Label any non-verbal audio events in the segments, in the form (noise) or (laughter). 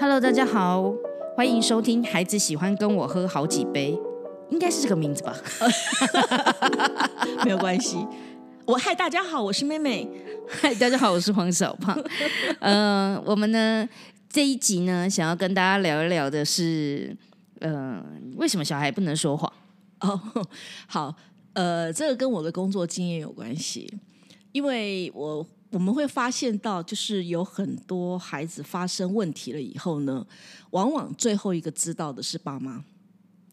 Hello，大家好，欢迎收听《孩子喜欢跟我喝好几杯》，应该是这个名字吧？(laughs) 没有关系。我嗨，大家好，我是妹妹。嗨，大家好，我是黄小胖。(laughs) 呃，我们呢这一集呢，想要跟大家聊一聊的是，呃，为什么小孩不能说谎？哦，(laughs) 好，呃，这个跟我的工作经验有关系，因为我我们会发现到，就是有很多孩子发生问题了以后呢，往往最后一个知道的是爸妈，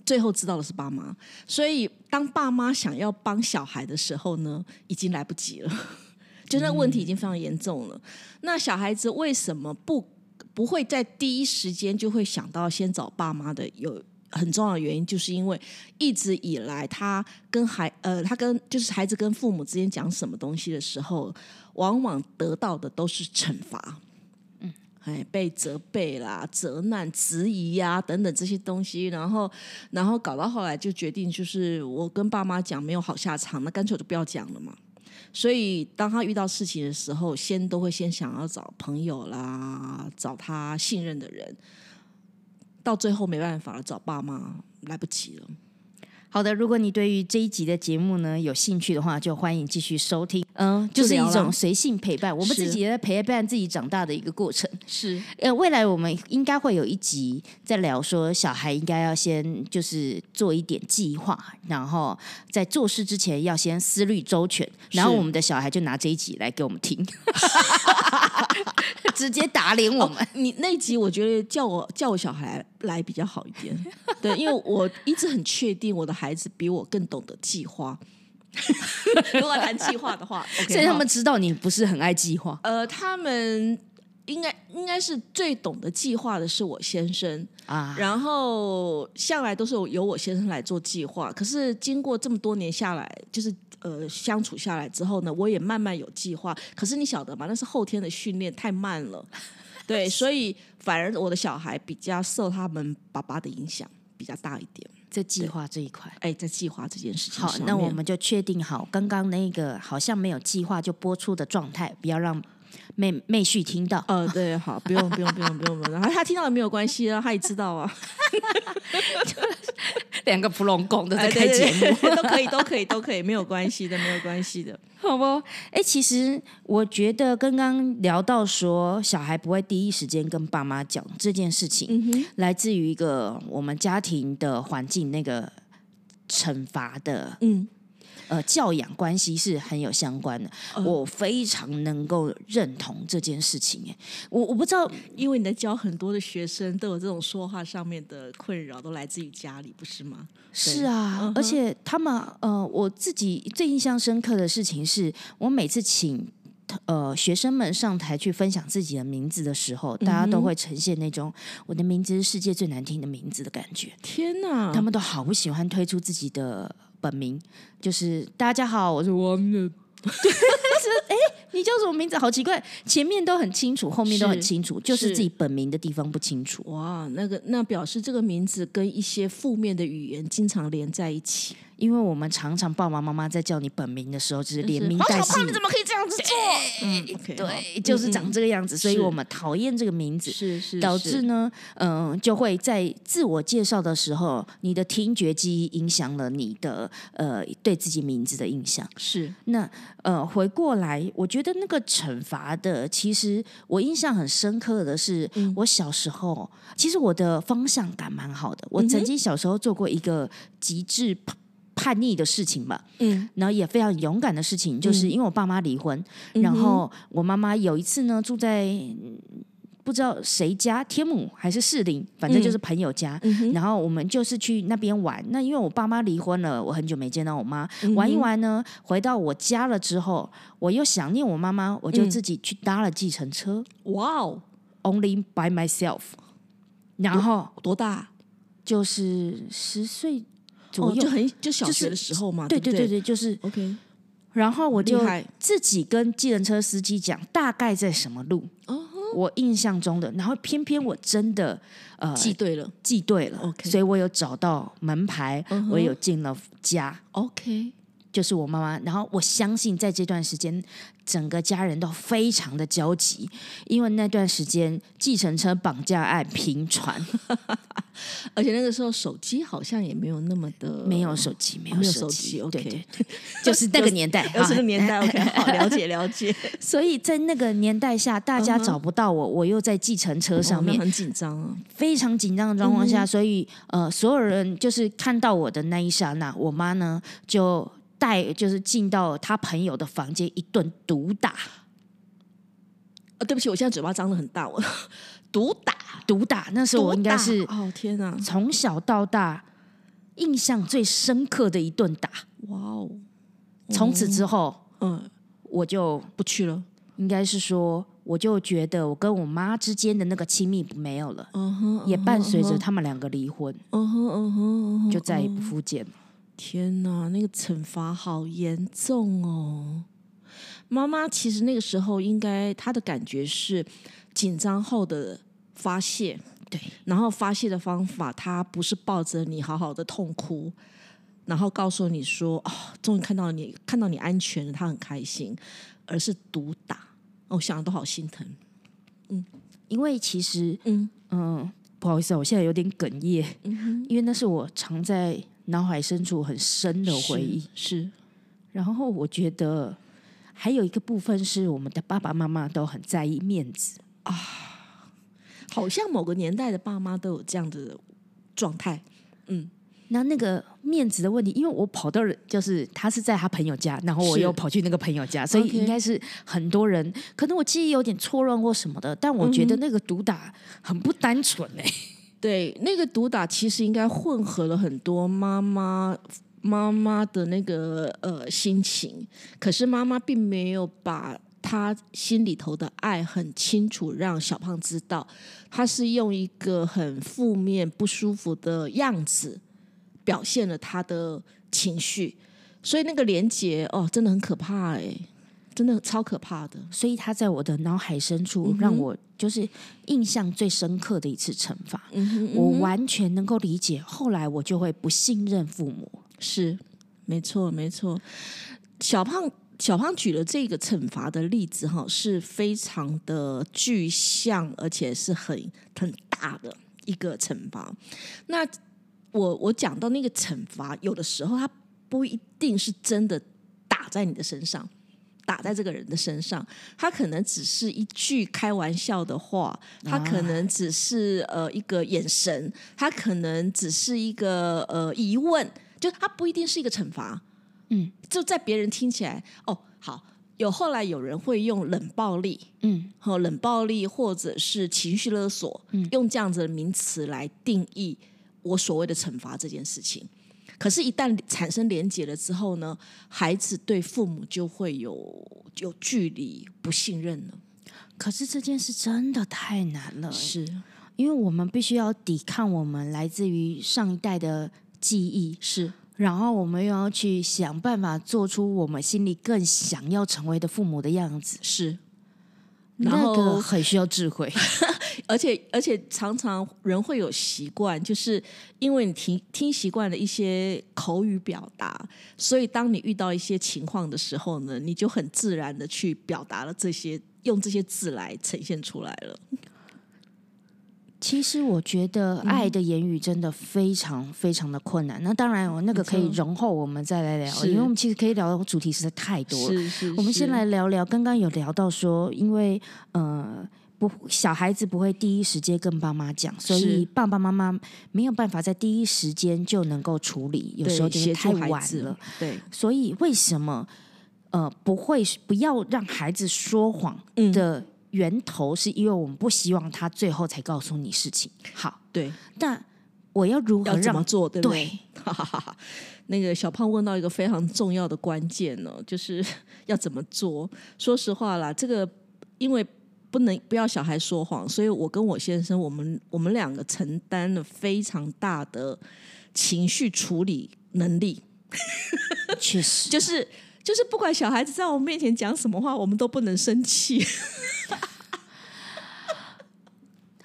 最后知道的是爸妈，所以当爸妈想要帮小孩的时候呢，已经来不及了，(laughs) 就那问题已经非常严重了。那小孩子为什么不不会在第一时间就会想到先找爸妈的？有很重要的原因，就是因为一直以来他跟孩呃，他跟就是孩子跟父母之间讲什么东西的时候，往往得到的都是惩罚。嗯，哎，被责备啦、责难、质疑呀等等这些东西，然后然后搞到后来就决定，就是我跟爸妈讲没有好下场，那干脆我就不要讲了嘛。所以当他遇到事情的时候，先都会先想要找朋友啦，找他信任的人。到最后没办法了，找爸妈来不及了。好的，如果你对于这一集的节目呢有兴趣的话，就欢迎继续收听。嗯，就是一种随性陪伴，我们自己也在陪伴自己长大的一个过程。是，呃，未来我们应该会有一集在聊说，小孩应该要先就是做一点计划，然后在做事之前要先思虑周全，然后我们的小孩就拿这一集来给我们听。(laughs) (laughs) 直接打脸我们！你那集我觉得叫我叫我小孩来比较好一点，对，因为我一直很确定我的孩子比我更懂得计划。(laughs) 如果谈计划的话，(laughs) 所以他们知道你不是很爱计划。呃，他们应该应该是最懂得计划的是我先生啊，然后向来都是由我先生来做计划。可是经过这么多年下来，就是呃相处下来之后呢，我也慢慢有计划。可是你晓得吗？那是后天的训练太慢了，(laughs) 对，所以反而我的小孩比较受他们爸爸的影响比较大一点。在计划这一块，哎，在计划这件事情。好，那我们就确定好，刚刚那个好像没有计划就播出的状态，不要让妹妹婿听到。呃，对，好，不用，不用，不用，不用，不用。他听到也没有关系啊，他也知道啊。(laughs) 两个普龙宫的在开节目，(laughs) 都可以，都可以，都可以，没有关系的，没有关系的。好不？哎，其实我觉得刚刚聊到说，小孩不会第一时间跟爸妈讲这件事情，来自于一个我们家庭的环境那个惩罚的，嗯。呃，教养关系是很有相关的，我非常能够认同这件事情。哎，我我不知道，因为你在教很多的学生都有这种说话上面的困扰，都来自于家里，不是吗？是啊，而且他们呃，我自己最印象深刻的事情是，我每次请呃学生们上台去分享自己的名字的时候，大家都会呈现那种我的名字是世界最难听的名字的感觉。天哪，他们都好不喜欢推出自己的。本名就是大家好，我是王的。(laughs) 哎，你叫什么名字？好奇怪，前面都很清楚，后面都很清楚，就是自己本名的地方不清楚。哇，那个那表示这个名字跟一些负面的语言经常连在一起。因为我们常常爸爸妈妈在叫你本名的时候，就是连名带姓，你怎么可以这样子做？嗯，对，就是长这个样子，所以我们讨厌这个名字，是是，导致呢，嗯，就会在自我介绍的时候，你的听觉记忆影响了你的呃对自己名字的印象。是，那呃回过来，我觉得那个惩罚的，其实我印象很深刻的是，我小时候，其实我的方向感蛮好的，我曾经小时候做过一个极致。叛逆的事情吧，嗯，然后也非常勇敢的事情，就是因为我爸妈离婚，然后我妈妈有一次呢住在不知道谁家，天母还是士林，反正就是朋友家，然后我们就是去那边玩。那因为我爸妈离婚了，我很久没见到我妈，玩一玩呢，回到我家了之后，我又想念我妈妈，我就自己去搭了计程车。哇哦，Only by myself。然后多大？就是十岁。哦，就很就小学的时候嘛，对对对对，就是 OK。然后我就自己跟计程车司机讲大概在什么路，我印象中的。然后偏偏我真的呃记对了，记对了，OK。所以我有找到门牌，我有进了家，OK。就是我妈妈。然后我相信在这段时间，整个家人都非常的焦急，因为那段时间计程车绑架案频传，(laughs) 而且那个时候手机好像也没有那么的没有手机，没有手手机，OK。对对。对，(laughs) 就是那个年代，(laughs) 又是哈个年代，OK，好了解了解。所以在那个年代下，大家找不到我，我又在计程车上面，哦很紧张啊，非常紧张的状况下，所以呃，所有人就是看到我的那一刹那，我妈呢就带就是进到他朋友的房间一顿毒打，呃，对不起，我现在嘴巴张的很大，我 (laughs) 毒打，毒打，那时候我应该是哦，天哪，从小到大印象最深刻的一顿打。哇哦，从此之后，嗯，我就不去了，应该是说，我就觉得我跟我妈之间的那个亲密没有了，嗯哼，也伴随着他们两个离婚，嗯哼嗯哼，就再也不复见了。天哪，那个惩罚好严重哦！妈妈其实那个时候应该她的感觉是紧张后的发泄，对，然后发泄的方法，她不是抱着你好好的痛哭，然后告诉你说：“哦，终于看到你，看到你安全了，她很开心。”而是毒打，我想的都好心疼。嗯因为其实嗯嗯，不好意思啊，我现在有点哽咽，因为那是我常在脑海深处很深的回忆。是。是然后我觉得还有一个部分是我们的爸爸妈妈都很在意面子。啊，好像某个年代的爸妈都有这样的状态。嗯。那那个面子的问题，因为我跑到人就是他是在他朋友家，然后我又跑去那个朋友家，所以应该是很多人，可能我记忆有点错乱或什么的，但我觉得那个毒打很不单纯哎、对，那个毒打其实应该混合了很多妈妈妈妈的那个呃心情，可是妈妈并没有把她心里头的爱很清楚让小胖知道，她是用一个很负面不舒服的样子表现了她的情绪，所以那个连结哦，真的很可怕哎，真的超可怕的。所以他在我的脑海深处让我就是印象最深刻的一次惩罚，我完全能够理解。后来我就会不信任父母，是，没错，没错。小胖小胖举了这个惩罚的例子哈，是非常的具象，而且是很很大的一个惩罚。那我我讲到那个惩罚，有的时候它不一定是真的打在你的身上。打在这个人的身上，他可能只是一句开玩笑的话，他可能只是呃一个眼神，他可能只是一个呃疑问，就他不一定是一个惩罚。嗯，就在别人听起来，哦，好，有后来有人会用冷暴力，嗯，和冷暴力或者是情绪勒索，用这样子的名词来定义我所谓的惩罚这件事情。可是，一旦产生连结了之后呢，孩子对父母就会有有距离、不信任了。可是这件事真的太难了、欸。是。因为我们必须要抵抗我们来自于上一代的记忆，是，然后我们又要去想办法做出我们心里更想要成为的父母的样子，是，然那个后很需要智慧。(laughs) 而且而且常常人会有习惯，就是因为你听听习惯了一些口语表达，所以当你遇到一些情况的时候呢，你就很自然的去表达了这些，用这些字来呈现出来了。其实我觉得爱的言语真的非常非常的困难。那当然，我那个可以容后我们再来聊，因为我们其实可以聊的主题实在太多了。是是我们先来聊聊，刚刚有聊到说，因为呃。不，小孩子不会第一时间跟爸妈讲，所以爸爸妈妈没有办法在第一时间就能够处理，有时候就是太晚了。，对，所以为什么呃不会不要让孩子说谎嗯的源头，是因为我们不希望他最后才告诉你事情。好，对，但我要如何怎么让做，对不对？对哈哈哈哈！那个小胖问到一个非常重要的关键呢，就是 (laughs) 要怎么做。说实话啦，这个因为不能不要小孩说谎，所以我跟我先生，我们我们两个承担了非常大的情绪处理能力，(laughs) 确实就是就是不管小孩子在我们面前讲什么话，我们都不能生气。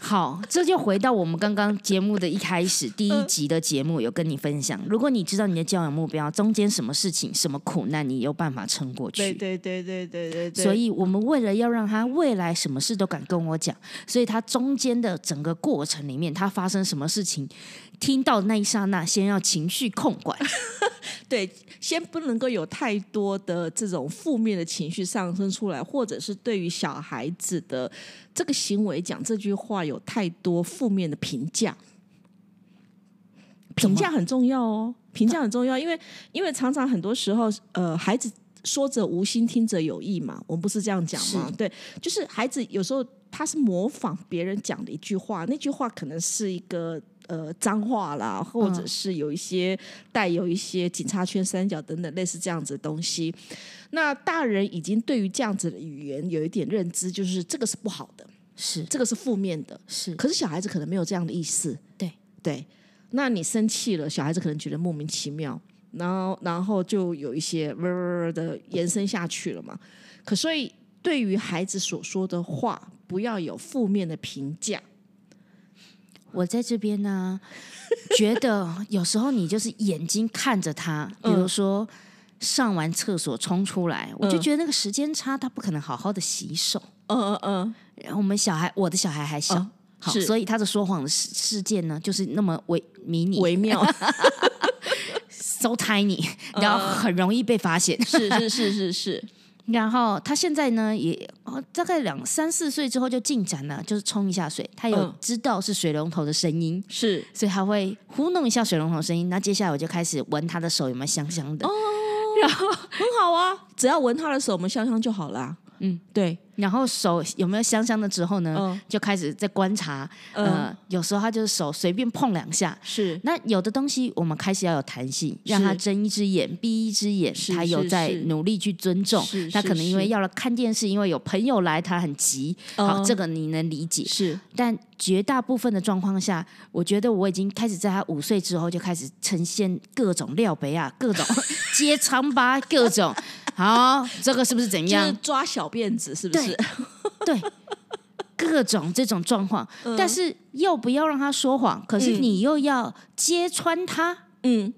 好，这就回到我们刚刚节目的一开始，第一集的节目有跟你分享，如果你知道你的教养目标中间什么事情、什么苦难，你有办法撑过去。对对对对对对对。所以我们为了要让他未来什么事都敢跟我讲，所以他中间的整个过程里面，他发生什么事情，听到那一刹那，先要情绪控管。(laughs) 对，先不能够有太多的这种负面的情绪上升出来，或者是对于小孩子的这个行为讲这句话有太多负面的评价。评价很重要哦，评价很重要，因为因为常常很多时候，呃，孩子说者无心，听者有意嘛，我们不是这样讲吗？对，就是孩子有时候他是模仿别人讲的一句话，那句话可能是一个。呃，脏话啦，或者是有一些带有一些警察圈、三角等等类似这样子的东西。那大人已经对于这样子的语言有一点认知，就是这个是不好的，是这个是负面的，是。可是小孩子可能没有这样的意思，对对。那你生气了，小孩子可能觉得莫名其妙，然后然后就有一些的延伸下去了嘛。可所以对于孩子所说的话，不要有负面的评价。我在这边呢，觉得有时候你就是眼睛看着他，比如说上完厕所冲出来，我就觉得那个时间差，他不可能好好的洗手。嗯嗯嗯。然后我们小孩，我的小孩还小，好，所以他的说谎的事事件呢，就是那么微迷你、微妙，(laughs) so tiny，然后很容易被发现。是是是是是。然后他现在呢，也哦，大概两三四岁之后就进展了，就是冲一下水，他有知道是水龙头的声音，是，所以他会糊弄一下水龙头声音。那接下来我就开始闻他的手有没有香香的，哦 (laughs) 然后很好啊，只要闻他的手有没有香香就好了。嗯，对。然后手有没有香香的之后呢，就开始在观察。呃，有时候他就是手随便碰两下。是。那有的东西我们开始要有弹性，让他睁一只眼闭一只眼，他有在努力去尊重。他可能因为要了看电视，因为有朋友来，他很急。好，这个你能理解。是。但绝大部分的状况下，我觉得我已经开始在他五岁之后就开始呈现各种料杯啊，各种 (laughs) 揭疮疤，各种。好，这个是不是怎样？就是抓小辫子是不是？对，各种这种状况，但是又不要让他说谎，可是你又要揭穿他。嗯，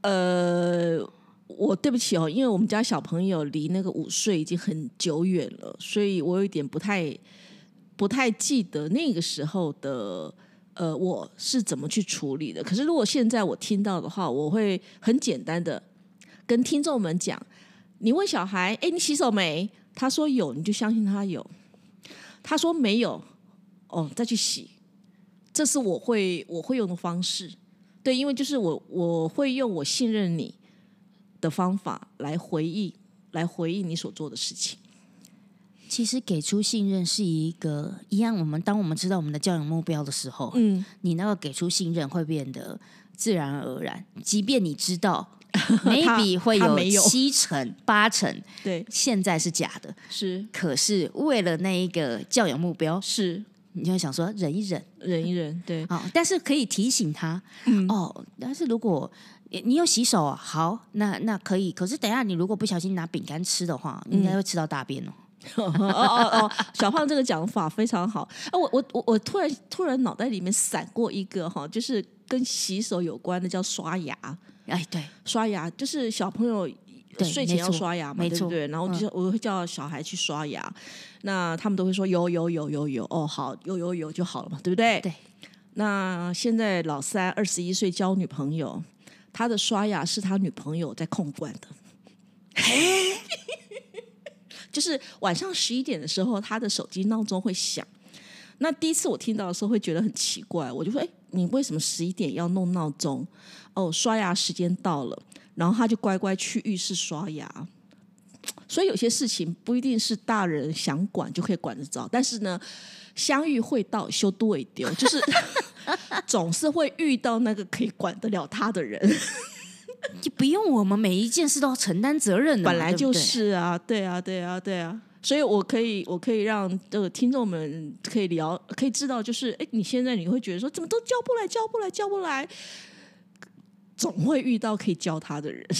呃，我对不起哦，因为我们家小朋友离那个五岁已经很久远了，所以我有点不太不太记得那个时候的呃我是怎么去处理的。可是如果现在我听到的话，我会很简单的跟听众们讲。你问小孩：“哎，你洗手没？”他说有，你就相信他有。他说没有，哦，再去洗。这是我会我会用的方式。对，因为就是我我会用我信任你的方法来回忆，来回忆你所做的事情。其实给出信任是一个一样。我们当我们知道我们的教养目标的时候，嗯，你那个给出信任会变得自然而然，即便你知道。(laughs) maybe 会有七成八成，对，现在是假的，是。可是为了那一个教养目标，是，你就会想说忍一忍，忍一忍，对。好，但是可以提醒他，哦，但是如果你有洗手，好，那那可以。可是等下你如果不小心拿饼干吃的话，应该会吃到大便哦。(laughs) 哦哦哦，小胖这个讲法非常好。啊，我我我我突然突然脑袋里面闪过一个哈，就是跟洗手有关的，叫刷牙。哎，对，刷牙就是小朋友睡前要刷牙嘛，对不对？然后就我会叫小孩去刷牙，那他们都会说有有有有有哦，好有有有就好了嘛，对不对？对。那现在老三二十一岁交女朋友，他的刷牙是他女朋友在控管的，(laughs) 就是晚上十一点的时候，他的手机闹钟会响。那第一次我听到的时候会觉得很奇怪，我就说：“哎，你为什么十一点要弄闹钟？”哦，刷牙时间到了，然后他就乖乖去浴室刷牙。所以有些事情不一定是大人想管就可以管得着，但是呢，相遇会到修多一丢，就是 (laughs) 总是会遇到那个可以管得了他的人。就不用我们每一件事都要承担责任，本来就是啊，对啊，对啊，对啊。所以我可以，我可以让这个听众们可以聊，可以知道，就是哎，你现在你会觉得说，怎么都叫不来，叫不来，叫不来。总会遇到可以教他的人。(laughs)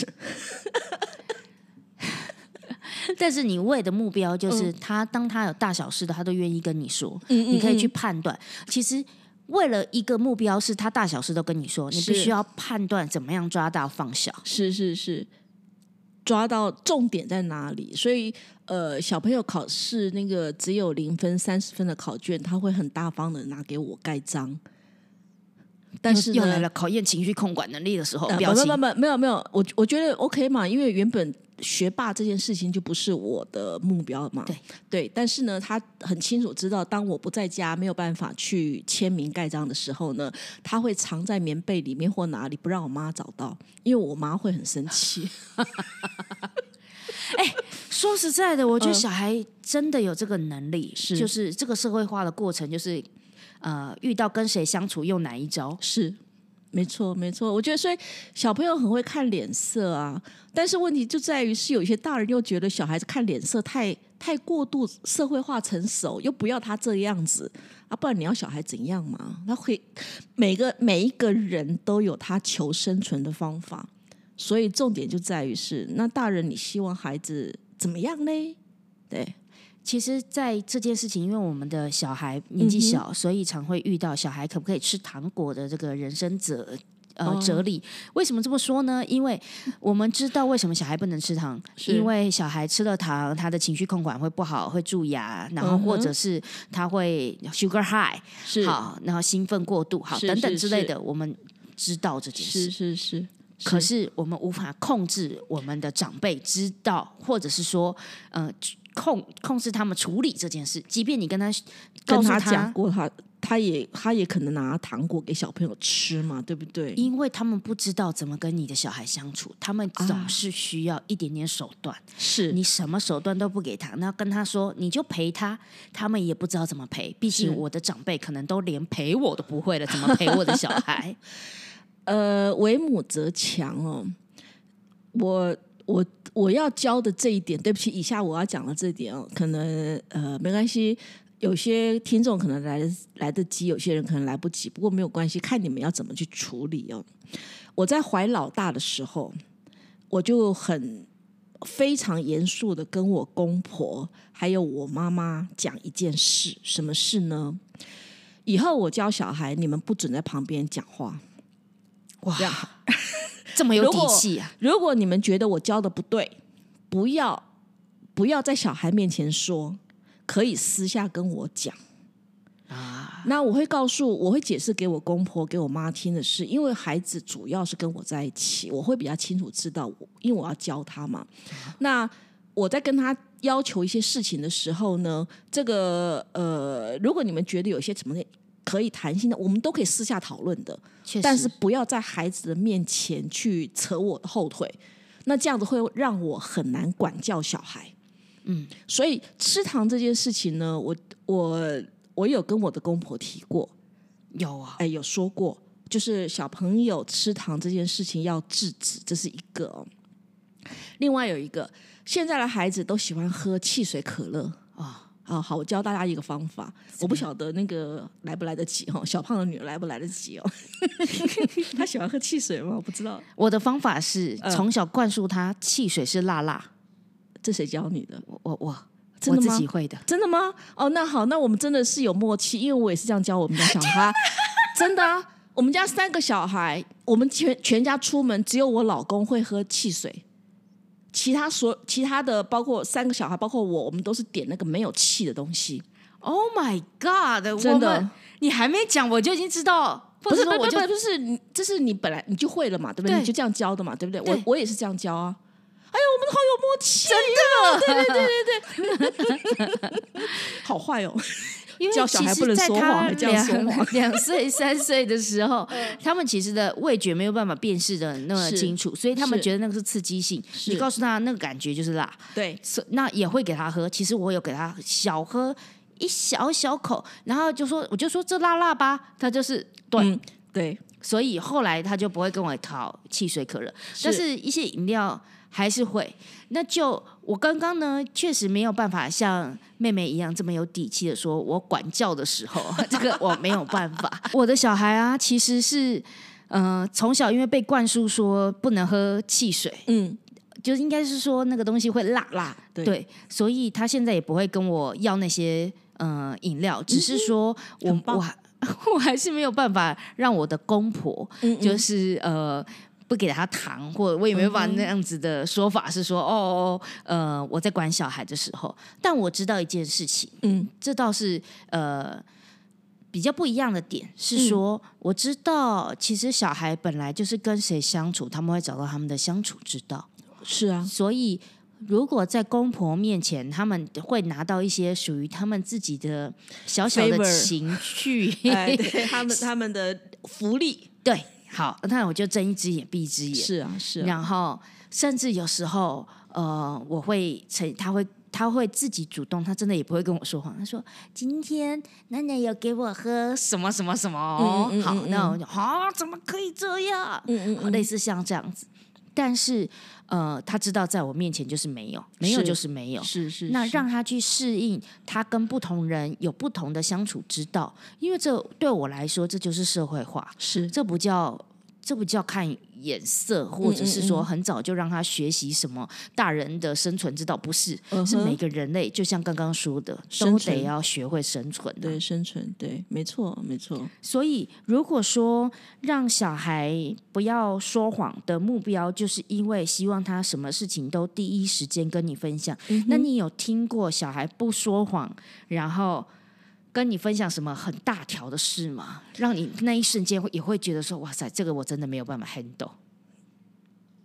但是你为的目标就是他，当他有大小事的，他都愿意跟你说，你可以去判断。其实为了一个目标，是他大小事都跟你说，你必须要判断怎么样抓到放小。是是是，抓到重点在哪里？所以呃，小朋友考试那个只有零分、三十分的考卷，他会很大方的拿给我盖章。但是又来了考验情绪控管能力的时候，表情没有没有没有，我我觉得 OK 嘛，因为原本学霸这件事情就不是我的目标嘛，对对。但是呢，他很清楚知道，当我不在家没有办法去签名盖章的时候呢，他会藏在棉被里面或哪里，不让我妈找到，因为我妈会很生气。(laughs) 哎，说实在的，我觉得小孩真的有这个能力，是就是这个社会化的过程，就是。呃，遇到跟谁相处用哪一招？是，没错，没错。我觉得，所以小朋友很会看脸色啊。但是问题就在于，是有些大人又觉得小孩子看脸色太太过度社会化成熟，又不要他这样子啊，不然你要小孩怎样嘛？他会每个每一个人都有他求生存的方法，所以重点就在于是，那大人你希望孩子怎么样呢？对。其实，在这件事情，因为我们的小孩年纪小，所以常会遇到小孩可不可以吃糖果的这个人生哲呃哲理。为什么这么说呢？因为我们知道为什么小孩不能吃糖，因为小孩吃了糖，他的情绪控管会不好，会蛀牙，然后或者是他会 sugar high，是好，然后兴奋过度，好等等之类的。我们知道这件事，是是是，可是我们无法控制我们的长辈知道，或者是说，呃。控控制他们处理这件事，即便你跟他跟他讲过，他他也他也可能拿糖果给小朋友吃嘛，对不对？因为他们不知道怎么跟你的小孩相处，他们总是需要一点点手段。是你什么手段都不给他，那跟他说你就陪他，他们也不知道怎么陪。毕竟我的长辈可能都连陪我都不会了，怎么陪我的小孩？(laughs) 呃，为母则强哦，我。我我要教的这一点，对不起，以下我要讲的这一点哦，可能呃没关系，有些听众可能来来得及，有些人可能来不及，不过没有关系，看你们要怎么去处理哦。我在怀老大的时候，我就很非常严肃的跟我公婆还有我妈妈讲一件事，什么事呢？以后我教小孩，你们不准在旁边讲话。哇！这么有底气啊！如果你们觉得我教的不对，不要不要在小孩面前说，可以私下跟我讲啊。那我会告诉，我会解释给我公婆、给我妈听的是，因为孩子主要是跟我在一起，我会比较清楚知道，因为我要教他嘛。那我在跟他要求一些事情的时候呢，这个呃，如果你们觉得有些什么可以谈心的，我们都可以私下讨论的，但是不要在孩子的面前去扯我的后腿，那这样子会让我很难管教小孩。嗯，所以吃糖这件事情呢，我我我有跟我的公婆提过，有啊，哎，有说过，就是小朋友吃糖这件事情要制止，这是一个。哦另外有一个，现在的孩子都喜欢喝汽水、可乐啊。啊，好，我教大家一个方法。我不晓得那个来不来得及哈，小胖的女儿来不来得及哦？(laughs) 她喜欢喝汽水吗？我不知道。(laughs) 我的方法是从小灌输她汽水是辣辣。这谁教你的？我我我我自己会的。真的吗？哦，那好，那我们真的是有默契，因为我也是这样教我们家小孩。(laughs) 真的啊，我们家三个小孩，我们全全家出门只有我老公会喝汽水。其他所其他的包括三个小孩，包括我，我们都是点那个没有气的东西。Oh my god！真的，你还没讲我就已经知道，不是不是不是，就是你这是你本来你就会了嘛，对不对？你就这样教的嘛，对不对？我我也是这样教啊。哎呀，我们好有默契，真的，对对对对对，(laughs) 好坏哦。因为其实在他两 (laughs) 两岁三岁的时候，他们其实的味觉没有办法辨识的那么清楚，所以他们觉得那个是刺激性。你告诉他那个感觉就是辣，对，那也会给他喝。其实我有给他小喝一小小口，然后就说我就说这辣辣吧，他就是对对，所以后来他就不会跟我讨汽水可乐，但是一些饮料。还是会，那就我刚刚呢，确实没有办法像妹妹一样这么有底气的说，我管教的时候，(laughs) 这个我没有办法。(laughs) 我的小孩啊，其实是，呃，从小因为被灌输说不能喝汽水，嗯，就应该是说那个东西会辣辣，对，所以他现在也不会跟我要那些嗯饮料，只是说我我还 (laughs) 我还是没有办法让我的公婆就是呃。不给他糖，或我也没有把那样子的说法是说哦，呃，我在管小孩的时候，但我知道一件事情，嗯，这倒是呃比较不一样的点是说，我知道其实小孩本来就是跟谁相处，他们会找到他们的相处之道，是啊，所以如果在公婆面前，他们会拿到一些属于他们自己的小小的情绪，对他们他们的福利，(laughs) 对。好，那我就睁一只眼闭一只眼。是啊，是。然后，甚至有时候，呃，我会成，他会，他会自己主动，他真的也不会跟我说谎。他说：“今天奶奶有给我喝什么什么什么。”好，那我就啊，怎么可以这样？嗯嗯，类似像这样子。但是，呃，他知道在我面前就是没有，没有就是没有，是是。那让他去适应，他跟不同人有不同的相处之道，因为这对我来说，这就是社会化，是这不叫。这不叫看眼色，或者是说很早就让他学习什么大人的生存之道，不是，是每个人类，就像刚刚说的，都得要学会生存。对，生存，对，没错，没错。所以，如果说让小孩不要说谎的目标，就是因为希望他什么事情都第一时间跟你分享，那你有听过小孩不说谎，然后？跟你分享什么很大条的事吗？让你那一瞬间会也会觉得说，哇塞，这个我真的没有办法 handle。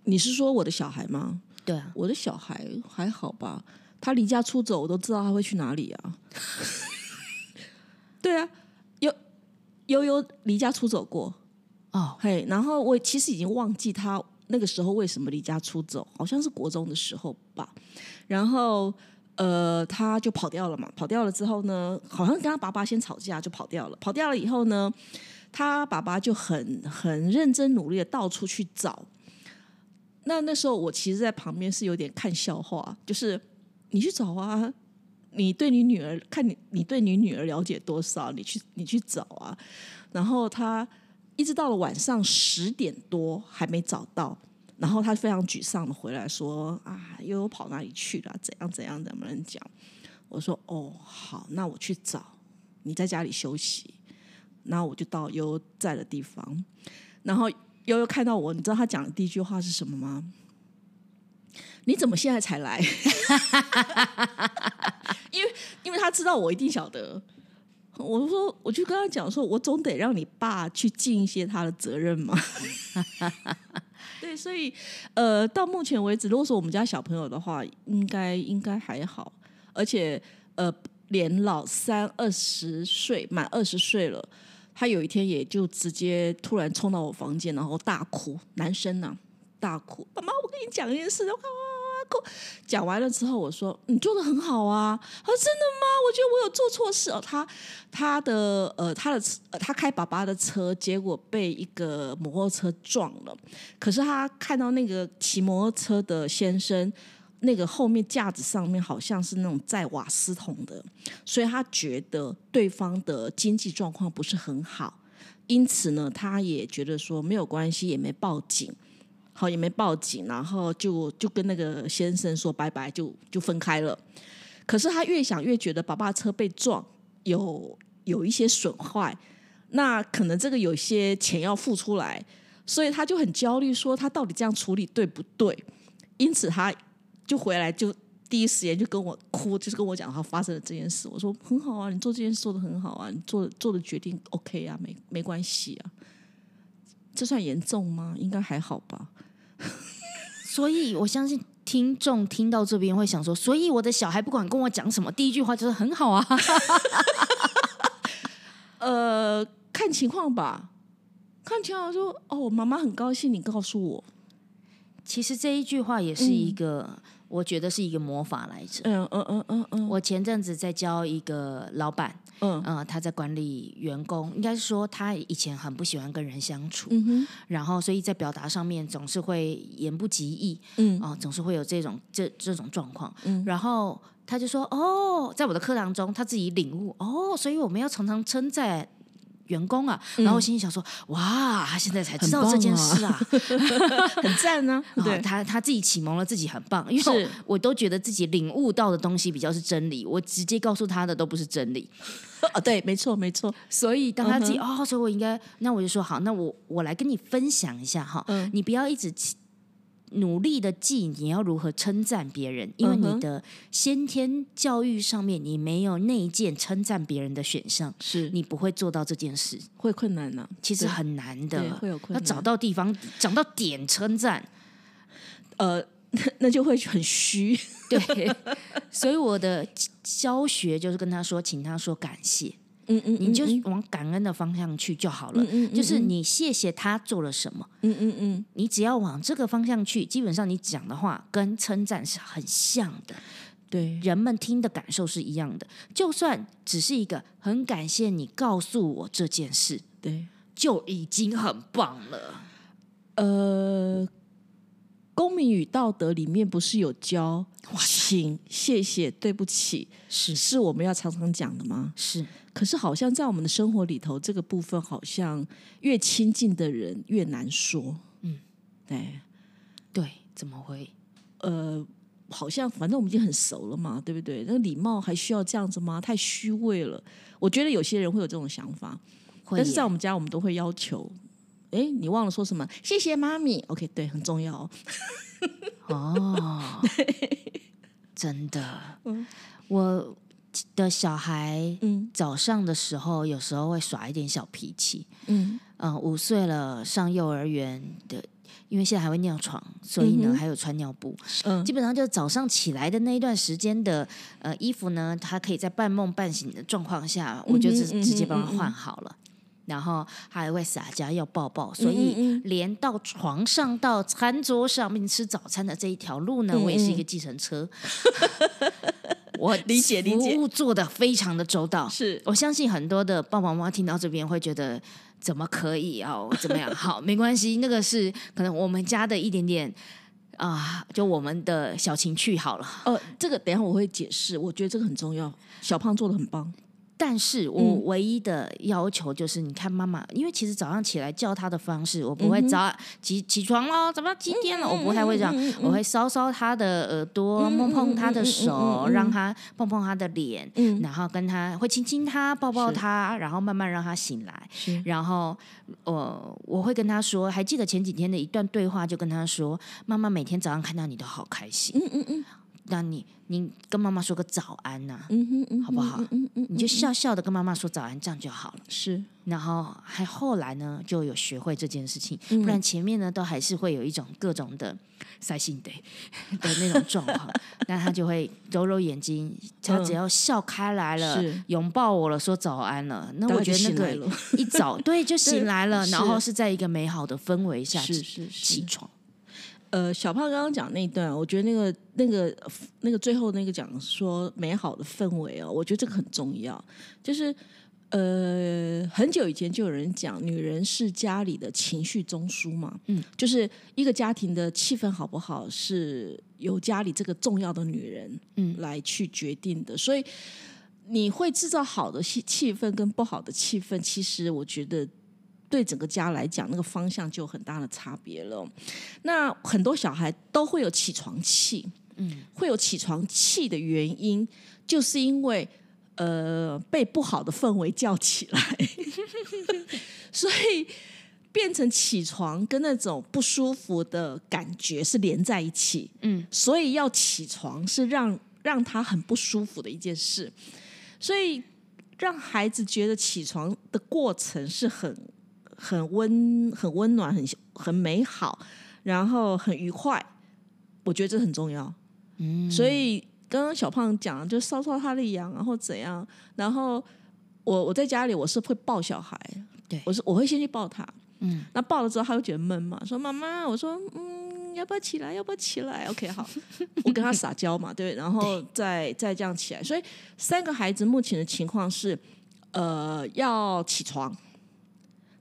你是说我的小孩吗？对啊，我的小孩还好吧？他离家出走，我都知道他会去哪里啊。(laughs) 对啊，悠悠悠离家出走过哦，嘿，然后我其实已经忘记他那个时候为什么离家出走，好像是国中的时候吧，然后。呃，他就跑掉了嘛，跑掉了之后呢，好像跟他爸爸先吵架就跑掉了。跑掉了以后呢，他爸爸就很很认真努力的到处去找。那那时候我其实，在旁边是有点看笑话，就是你去找啊，你对你女儿看你你对你女儿了解多少，你去你去找啊。然后他一直到了晚上十点多还没找到。然后他非常沮丧的回来说：“啊，悠悠跑哪里去了？怎样怎样？怎么能讲？”我说：“哦，好，那我去找。你在家里休息。”然后我就到悠悠在的地方。然后悠悠看到我，你知道他讲的第一句话是什么吗？你怎么现在才来？因为因为他知道我一定晓得。我说，我就跟他讲说，我总得让你爸去尽一些他的责任嘛。对，所以呃，到目前为止，如果说我们家小朋友的话，应该应该还好，而且呃，连老三二十岁满二十岁了，他有一天也就直接突然冲到我房间，然后大哭，男生呢大哭，妈妈，我跟你讲一件事，我讲完了之后，我说你做的很好啊。他说真的吗？我觉得我有做错事哦。他他的呃他的他开爸爸的车，结果被一个摩托车撞了。可是他看到那个骑摩托车的先生，那个后面架子上面好像是那种载瓦斯桶的，所以他觉得对方的经济状况不是很好，因此呢，他也觉得说没有关系，也没报警。好，也没报警，然后就就跟那个先生说拜拜，就就分开了。可是他越想越觉得爸爸车被撞，有有一些损坏，那可能这个有些钱要付出来，所以他就很焦虑，说他到底这样处理对不对？因此他就回来，就第一时间就跟我哭，就是跟我讲他发生了这件事。我说很好啊，你做这件事做的很好啊，你做做的决定 OK 啊，没没关系啊。这算严重吗？应该还好吧。所以，我相信听众听到这边会想说：，所以我的小孩不管跟我讲什么，第一句话就是很好啊。(laughs) 呃，看情况吧，看情况说哦，妈妈很高兴你告诉我。其实这一句话也是一个。我觉得是一个魔法来着。嗯嗯嗯嗯嗯。我前阵子在教一个老板，嗯。嗯，他在管理员工，应该是说他以前很不喜欢跟人相处，嗯哼，然后所以在表达上面总是会言不及义，嗯。啊，总是会有这种这这种状况。嗯，然后他就说：“哦，在我的课堂中，他自己领悟，哦，所以我们要常常称赞员工啊，然后我心里想说，哇，他现在才知道这件事啊，(laughs) 很赞呢。(laughs) 对，他他自己启蒙了自己，很棒。因为我都觉得自己领悟到的东西比较是真理，我直接告诉他的都不是真理。啊，(laughs) 对，没错，没错。所以当他自己哦，所以我应该，那我就说好，那我我来跟你分享一下哈，你不要一直。努力的记，你要如何称赞别人？因为你的先天教育上面，你没有内建称赞别人的选项，是你不会做到这件事，会困难呢。其实很难的，会有困难。要找到地方，找到点称赞，呃，(laughs) 那就会很虚。对，所以我的教学就是跟他说，请他说感谢。嗯嗯，你就往感恩的方向去就好了。嗯嗯，就是你谢谢他做了什么。嗯嗯嗯，你只要往这个方向去，基本上你讲的话跟称赞是很像的。对，人们听的感受是一样的。就算只是一个很感谢你告诉我这件事，对，就已经很棒了。呃，公民与道德里面不是有教，请、谢谢、对不起，是是我们要常常讲的吗？是。可是，好像在我们的生活里头，这个部分好像越亲近的人越难说。嗯，对，对，怎么会？呃，好像反正我们已经很熟了嘛，对不对？那个礼貌还需要这样子吗？太虚伪了。我觉得有些人会有这种想法，但是在我们家，我们都会要求。哎，你忘了说什么？谢谢妈咪。OK，对，很重要。哦，(laughs) 真的，嗯我。的小孩，嗯，早上的时候有时候会耍一点小脾气，嗯。嗯，五岁了上幼儿园的，因为现在还会尿床，所以呢还有穿尿布，嗯，基本上就早上起来的那一段时间的呃衣服呢，他可以在半梦半醒的状况下，我就直直接帮他换好了，然后还会撒娇要抱抱，所以连到床上到餐桌上面吃早餐的这一条路呢，我也是一个计程车。(laughs) 我理解理解，服务做的非常的周到，是我相信很多的爸爸妈妈听到这边会觉得怎么可以哦？怎么样？(laughs) 好，没关系，那个是可能我们家的一点点啊，就我们的小情趣好了。呃，这个等下我会解释，我觉得这个很重要。小胖做的很棒。但是我唯一的要求就是，你看妈妈，因为其实早上起来叫她的方式，我不会早起起床喽，怎么几点了？我不太会这样，我会搔搔她的耳朵，摸碰她的手，让她碰碰她的脸，然后跟她会亲亲她，抱抱她，然后慢慢让她醒来。然后我我会跟她说，还记得前几天的一段对话，就跟她说，妈妈每天早上看到你都好开心。嗯嗯嗯。那你你跟妈妈说个早安呐，好不好？你就笑笑的跟妈妈说早安，这样就好了。是，然后还后来呢，就有学会这件事情，不然前面呢都还是会有一种各种的塞心的 (laughs) 的那种状况。(laughs) 那他就会揉揉眼睛，他只要笑开来了，拥抱我了，说早安了，那我觉得那个一早对就醒来了，然后是在一个美好的氛围下起床。呃，小胖刚刚讲那段，我觉得那个、那个、那个最后那个讲说美好的氛围哦，我觉得这个很重要。就是呃，很久以前就有人讲，女人是家里的情绪中枢嘛，嗯，就是一个家庭的气氛好不好，是由家里这个重要的女人嗯来去决定的。所以你会制造好的气气氛跟不好的气氛，其实我觉得。对整个家来讲，那个方向就有很大的差别了。那很多小孩都会有起床气，嗯，会有起床气的原因，就是因为呃被不好的氛围叫起来，(laughs) 所以变成起床跟那种不舒服的感觉是连在一起，嗯，所以要起床是让让他很不舒服的一件事，所以让孩子觉得起床的过程是很。很温、很温暖、很很美好，然后很愉快，我觉得这很重要。嗯，所以刚刚小胖讲，就搔搔他的痒，然后怎样？然后我我在家里我是会抱小孩，对我是我会先去抱他。嗯，那抱了之后他会觉得闷嘛，说妈妈，我说嗯，要不要起来？要不要起来？OK，好，(laughs) 我跟他撒娇嘛，对，然后再再这样起来。所以三个孩子目前的情况是，呃，要起床。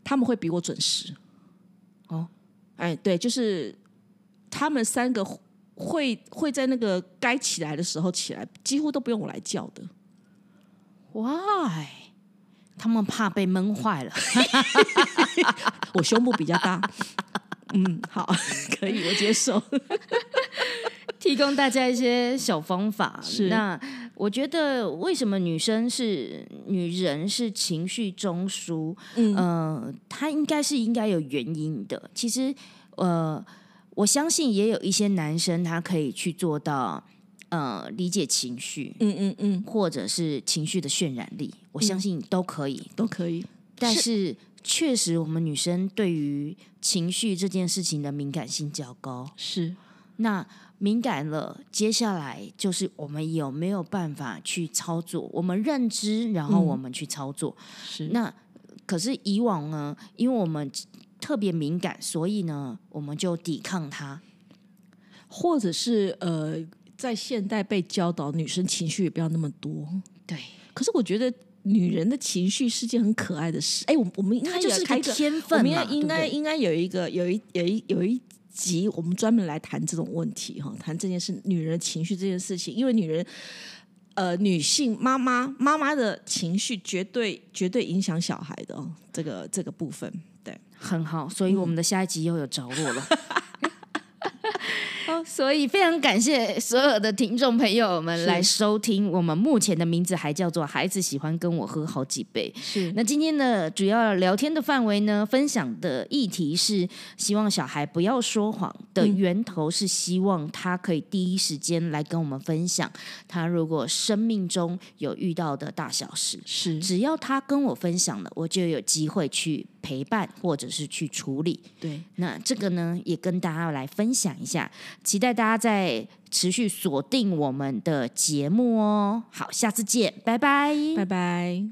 他们会比我准时，哦，哎，对，就是他们三个会会在那个该起来的时候起来，几乎都不用我来叫的。Why？他们怕被闷坏了。(laughs) 我胸部比较大，嗯，好，(laughs) 可以，我接受。(laughs) 提供大家一些小方法。是那我觉得为什么女生是女人是情绪中枢？嗯，呃，她应该是应该有原因的。其实，呃，我相信也有一些男生他可以去做到，呃，理解情绪，嗯嗯嗯，或者是情绪的渲染力，我相信都可以。都可以。但是，确实我们女生对于情绪这件事情的敏感性较高。是，那敏感了，接下来就是我们有没有办法去操作？我们认知，然后我们去操作。是那可是以往呢，因为我们特别敏感，所以呢，我们就抵抗它。或者是呃，在现代被教导女生情绪也不要那么多。对，可是我觉得女人的情绪是件很可爱的事。哎，我我们应该就是个也开一个天分我们应该，应该应该有一个有一有一有一集，我们专门来谈这种问题哈，谈这件事，女人情绪这件事情，因为女人。呃，女性妈妈妈妈的情绪绝对绝对影响小孩的哦，这个这个部分，对，很好，所以我们的下一集又有着落了。哦，(laughs) 所以非常感谢所有的听众朋友们来收听。我们目前的名字还叫做“孩子喜欢跟我喝好几杯”。是那今天的主要聊天的范围呢，分享的议题是希望小孩不要说谎的源头是希望他可以第一时间来跟我们分享他如果生命中有遇到的大小事。是只要他跟我分享了，我就有机会去陪伴或者是去处理。对，那这个呢，也跟大家来分享一下，期待大家在持续锁定我们的节目哦。好，下次见，拜拜，拜拜。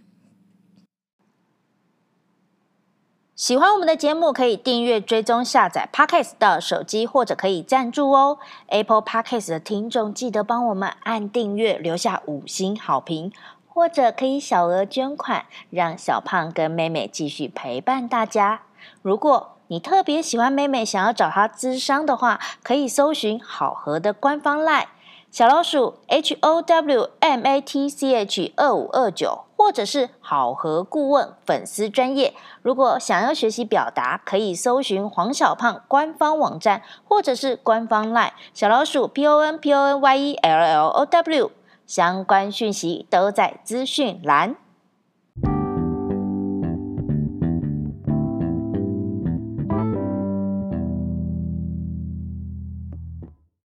喜欢我们的节目，可以订阅、追踪、下载 Podcast 到手机，或者可以赞助哦。Apple Podcast 的听众记得帮我们按订阅，留下五星好评，或者可以小额捐款，让小胖跟妹妹继续陪伴大家。如果你特别喜欢妹妹，想要找她咨商的话，可以搜寻好合的官方 LINE 小老鼠 H O W M A T C H 二五二九，或者是好合顾问粉丝专业。如果想要学习表达，可以搜寻黄小胖官方网站，或者是官方 LINE 小老鼠 P O N P O N Y E L L O W，相关讯息都在资讯栏。